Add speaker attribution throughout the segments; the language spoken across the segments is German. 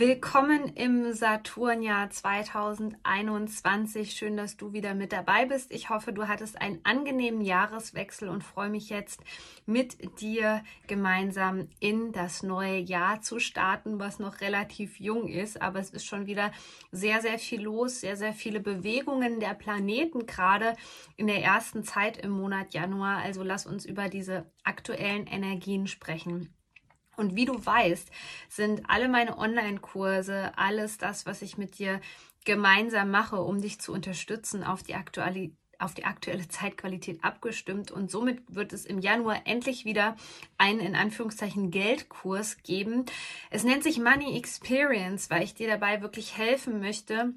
Speaker 1: Willkommen im Saturnjahr 2021. Schön, dass du wieder mit dabei bist. Ich hoffe, du hattest einen angenehmen Jahreswechsel und freue mich jetzt mit dir gemeinsam in das neue Jahr zu starten, was noch relativ jung ist. Aber es ist schon wieder sehr, sehr viel los, sehr, sehr viele Bewegungen der Planeten gerade in der ersten Zeit im Monat Januar. Also lass uns über diese aktuellen Energien sprechen. Und wie du weißt, sind alle meine Online-Kurse, alles das, was ich mit dir gemeinsam mache, um dich zu unterstützen, auf die aktuelle, auf die aktuelle Zeitqualität abgestimmt. Und somit wird es im Januar endlich wieder einen in Anführungszeichen Geldkurs geben. Es nennt sich Money Experience, weil ich dir dabei wirklich helfen möchte,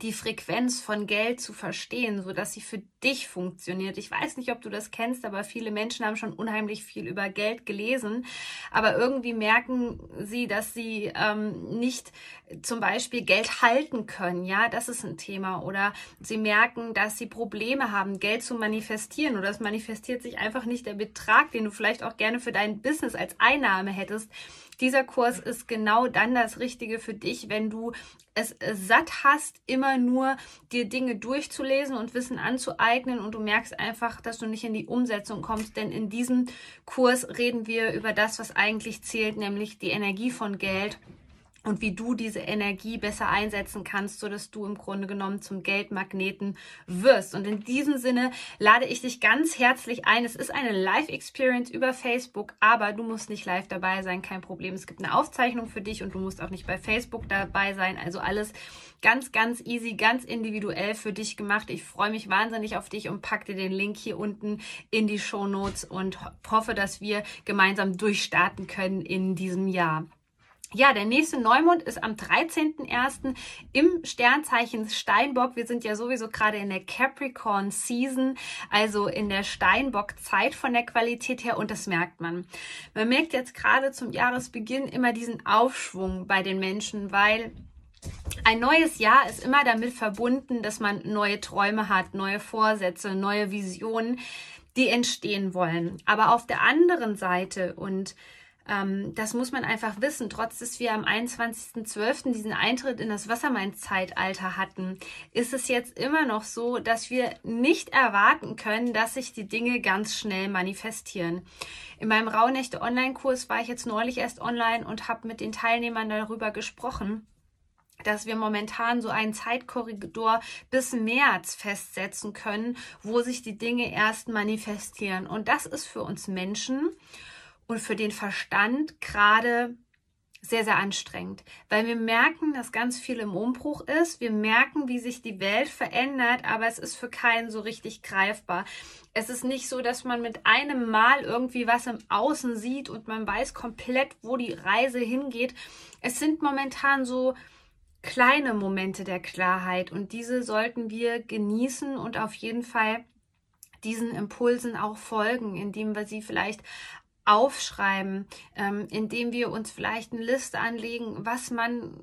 Speaker 1: die Frequenz von Geld zu verstehen, so dass sie für dich funktioniert. Ich weiß nicht, ob du das kennst, aber viele Menschen haben schon unheimlich viel über Geld gelesen, aber irgendwie merken sie, dass sie ähm, nicht zum Beispiel Geld halten können. Ja, das ist ein Thema. Oder sie merken, dass sie Probleme haben, Geld zu manifestieren oder es manifestiert sich einfach nicht der Betrag, den du vielleicht auch gerne für dein Business als Einnahme hättest. Dieser Kurs ist genau dann das Richtige für dich, wenn du es satt hast, immer nur dir Dinge durchzulesen und Wissen anzueignen und du merkst einfach, dass du nicht in die Umsetzung kommst. Denn in diesem Kurs reden wir über das, was eigentlich zählt, nämlich die Energie von Geld und wie du diese Energie besser einsetzen kannst, so dass du im Grunde genommen zum Geldmagneten wirst. Und in diesem Sinne lade ich dich ganz herzlich ein. Es ist eine Live-Experience über Facebook, aber du musst nicht live dabei sein, kein Problem. Es gibt eine Aufzeichnung für dich und du musst auch nicht bei Facebook dabei sein. Also alles ganz, ganz easy, ganz individuell für dich gemacht. Ich freue mich wahnsinnig auf dich und pack dir den Link hier unten in die Show Notes und hoffe, dass wir gemeinsam durchstarten können in diesem Jahr. Ja, der nächste Neumond ist am 13.01. im Sternzeichen Steinbock. Wir sind ja sowieso gerade in der Capricorn Season, also in der Steinbock-Zeit von der Qualität her und das merkt man. Man merkt jetzt gerade zum Jahresbeginn immer diesen Aufschwung bei den Menschen, weil ein neues Jahr ist immer damit verbunden, dass man neue Träume hat, neue Vorsätze, neue Visionen, die entstehen wollen. Aber auf der anderen Seite und ähm, das muss man einfach wissen. Trotz dass wir am 21.12. diesen Eintritt in das Wassermann-Zeitalter hatten, ist es jetzt immer noch so, dass wir nicht erwarten können, dass sich die Dinge ganz schnell manifestieren. In meinem Rauhnächte Online-Kurs war ich jetzt neulich erst online und habe mit den Teilnehmern darüber gesprochen dass wir momentan so einen Zeitkorridor bis März festsetzen können, wo sich die Dinge erst manifestieren. Und das ist für uns Menschen und für den Verstand gerade sehr, sehr anstrengend, weil wir merken, dass ganz viel im Umbruch ist. Wir merken, wie sich die Welt verändert, aber es ist für keinen so richtig greifbar. Es ist nicht so, dass man mit einem Mal irgendwie was im Außen sieht und man weiß komplett, wo die Reise hingeht. Es sind momentan so kleine Momente der Klarheit und diese sollten wir genießen und auf jeden Fall diesen Impulsen auch folgen, indem wir sie vielleicht aufschreiben, ähm, indem wir uns vielleicht eine Liste anlegen, was man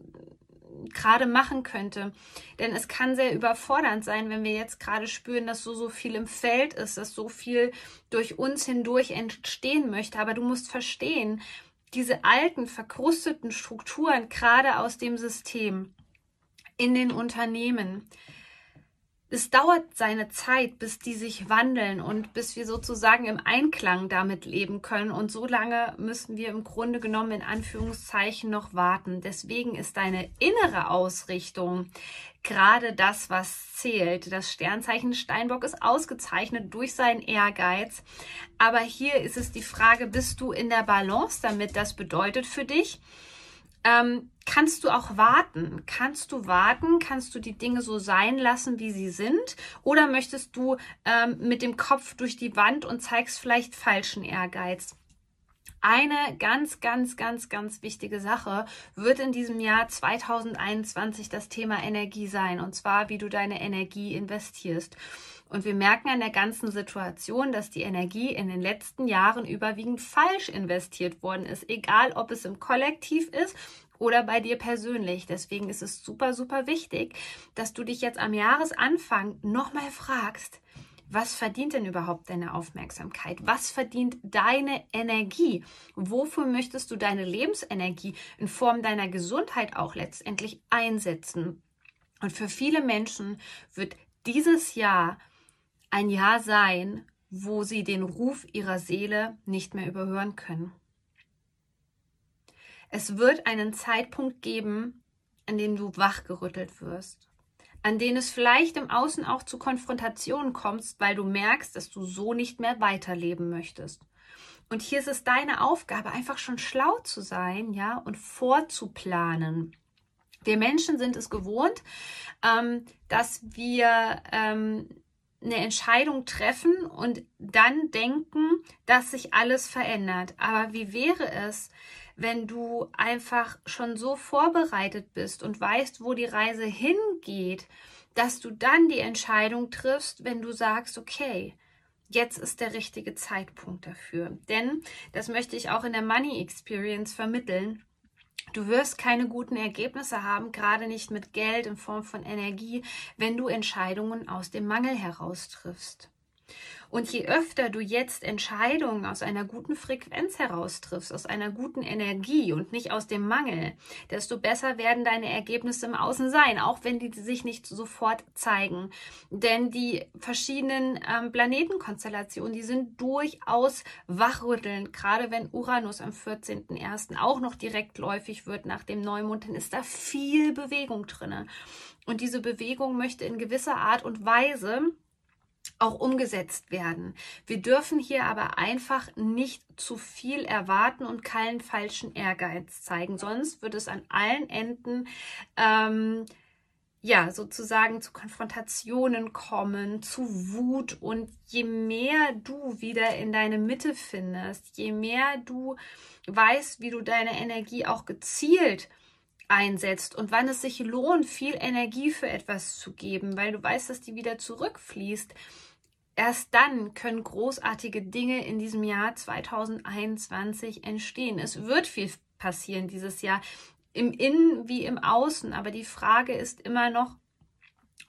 Speaker 1: gerade machen könnte. Denn es kann sehr überfordernd sein, wenn wir jetzt gerade spüren, dass so, so viel im Feld ist, dass so viel durch uns hindurch entstehen möchte. Aber du musst verstehen, diese alten, verkrusteten Strukturen, gerade aus dem System, in den Unternehmen, es dauert seine Zeit, bis die sich wandeln und bis wir sozusagen im Einklang damit leben können. Und so lange müssen wir im Grunde genommen in Anführungszeichen noch warten. Deswegen ist deine innere Ausrichtung gerade das, was zählt. Das Sternzeichen Steinbock ist ausgezeichnet durch seinen Ehrgeiz. Aber hier ist es die Frage, bist du in der Balance damit? Das bedeutet für dich, ähm, kannst du auch warten? Kannst du warten? Kannst du die Dinge so sein lassen, wie sie sind? Oder möchtest du ähm, mit dem Kopf durch die Wand und zeigst vielleicht falschen Ehrgeiz? Eine ganz, ganz, ganz, ganz wichtige Sache wird in diesem Jahr 2021 das Thema Energie sein. Und zwar, wie du deine Energie investierst. Und wir merken an der ganzen Situation, dass die Energie in den letzten Jahren überwiegend falsch investiert worden ist, egal ob es im Kollektiv ist oder bei dir persönlich. Deswegen ist es super, super wichtig, dass du dich jetzt am Jahresanfang nochmal fragst, was verdient denn überhaupt deine Aufmerksamkeit? Was verdient deine Energie? Wofür möchtest du deine Lebensenergie in Form deiner Gesundheit auch letztendlich einsetzen? Und für viele Menschen wird dieses Jahr ein Jahr sein, wo sie den Ruf ihrer Seele nicht mehr überhören können. Es wird einen Zeitpunkt geben, an dem du wachgerüttelt wirst an denen es vielleicht im Außen auch zu Konfrontationen kommst, weil du merkst, dass du so nicht mehr weiterleben möchtest. Und hier ist es deine Aufgabe, einfach schon schlau zu sein, ja, und vorzuplanen. Wir Menschen sind es gewohnt, ähm, dass wir ähm, eine Entscheidung treffen und dann denken, dass sich alles verändert. Aber wie wäre es, wenn du einfach schon so vorbereitet bist und weißt, wo die Reise hingeht, dass du dann die Entscheidung triffst, wenn du sagst, okay, jetzt ist der richtige Zeitpunkt dafür. Denn, das möchte ich auch in der Money Experience vermitteln, Du wirst keine guten Ergebnisse haben, gerade nicht mit Geld in Form von Energie, wenn du Entscheidungen aus dem Mangel heraus triffst. Und je öfter du jetzt Entscheidungen aus einer guten Frequenz heraustriffst, aus einer guten Energie und nicht aus dem Mangel, desto besser werden deine Ergebnisse im Außen sein, auch wenn die sich nicht sofort zeigen. Denn die verschiedenen ähm, Planetenkonstellationen, die sind durchaus wachrüttelnd. Gerade wenn Uranus am 14.01. auch noch direktläufig wird nach dem Neumond, dann ist da viel Bewegung drin. Und diese Bewegung möchte in gewisser Art und Weise auch umgesetzt werden. Wir dürfen hier aber einfach nicht zu viel erwarten und keinen falschen Ehrgeiz zeigen, sonst wird es an allen Enden ähm, ja, sozusagen zu Konfrontationen kommen, zu Wut und je mehr du wieder in deine Mitte findest, je mehr du weißt, wie du deine Energie auch gezielt einsetzt und wann es sich lohnt, viel Energie für etwas zu geben, weil du weißt, dass die wieder zurückfließt. Erst dann können großartige Dinge in diesem Jahr 2021 entstehen. Es wird viel passieren dieses Jahr, im Innen wie im Außen. Aber die Frage ist immer noch,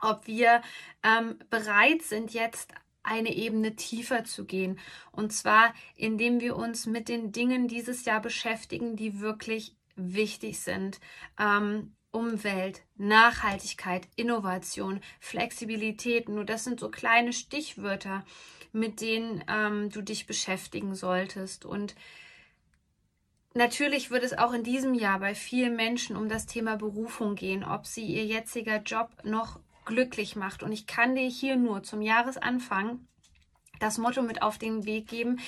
Speaker 1: ob wir ähm, bereit sind, jetzt eine Ebene tiefer zu gehen. Und zwar, indem wir uns mit den Dingen dieses Jahr beschäftigen, die wirklich wichtig sind. Ähm, Umwelt, Nachhaltigkeit, Innovation, Flexibilität. Nur das sind so kleine Stichwörter, mit denen ähm, du dich beschäftigen solltest. Und natürlich wird es auch in diesem Jahr bei vielen Menschen um das Thema Berufung gehen, ob sie ihr jetziger Job noch glücklich macht. Und ich kann dir hier nur zum Jahresanfang das Motto mit auf den Weg geben,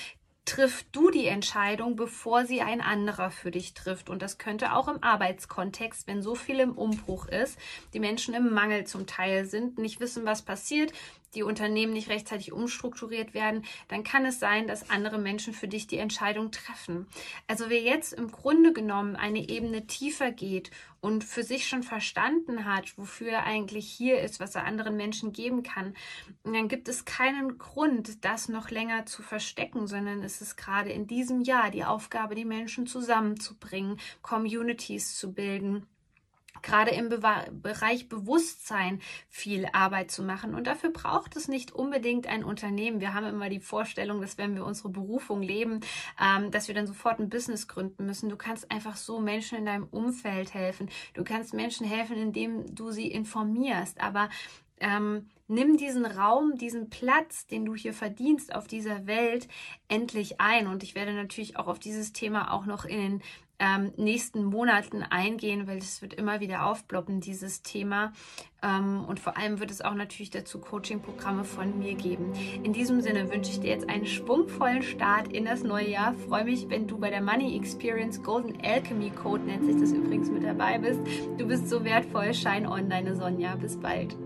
Speaker 1: triff du die Entscheidung, bevor sie ein anderer für dich trifft. Und das könnte auch im Arbeitskontext, wenn so viel im Umbruch ist, die Menschen im Mangel zum Teil sind, nicht wissen, was passiert, die Unternehmen nicht rechtzeitig umstrukturiert werden, dann kann es sein, dass andere Menschen für dich die Entscheidung treffen. Also wer jetzt im Grunde genommen eine Ebene tiefer geht und für sich schon verstanden hat, wofür er eigentlich hier ist, was er anderen Menschen geben kann, dann gibt es keinen Grund, das noch länger zu verstecken, sondern es ist gerade in diesem Jahr die Aufgabe, die Menschen zusammenzubringen, Communities zu bilden gerade im Be Bereich Bewusstsein viel Arbeit zu machen. Und dafür braucht es nicht unbedingt ein Unternehmen. Wir haben immer die Vorstellung, dass wenn wir unsere Berufung leben, ähm, dass wir dann sofort ein Business gründen müssen. Du kannst einfach so Menschen in deinem Umfeld helfen. Du kannst Menschen helfen, indem du sie informierst. Aber ähm, nimm diesen Raum, diesen Platz, den du hier verdienst auf dieser Welt, endlich ein. Und ich werde natürlich auch auf dieses Thema auch noch in den ähm, nächsten Monaten eingehen, weil es wird immer wieder aufploppen, dieses Thema. Ähm, und vor allem wird es auch natürlich dazu Coaching-Programme von mir geben. In diesem Sinne wünsche ich dir jetzt einen schwungvollen Start in das neue Jahr. Freue mich, wenn du bei der Money Experience Golden Alchemy Code, nennt sich das übrigens, mit dabei bist. Du bist so wertvoll. Shine on, deine Sonja. Bis bald.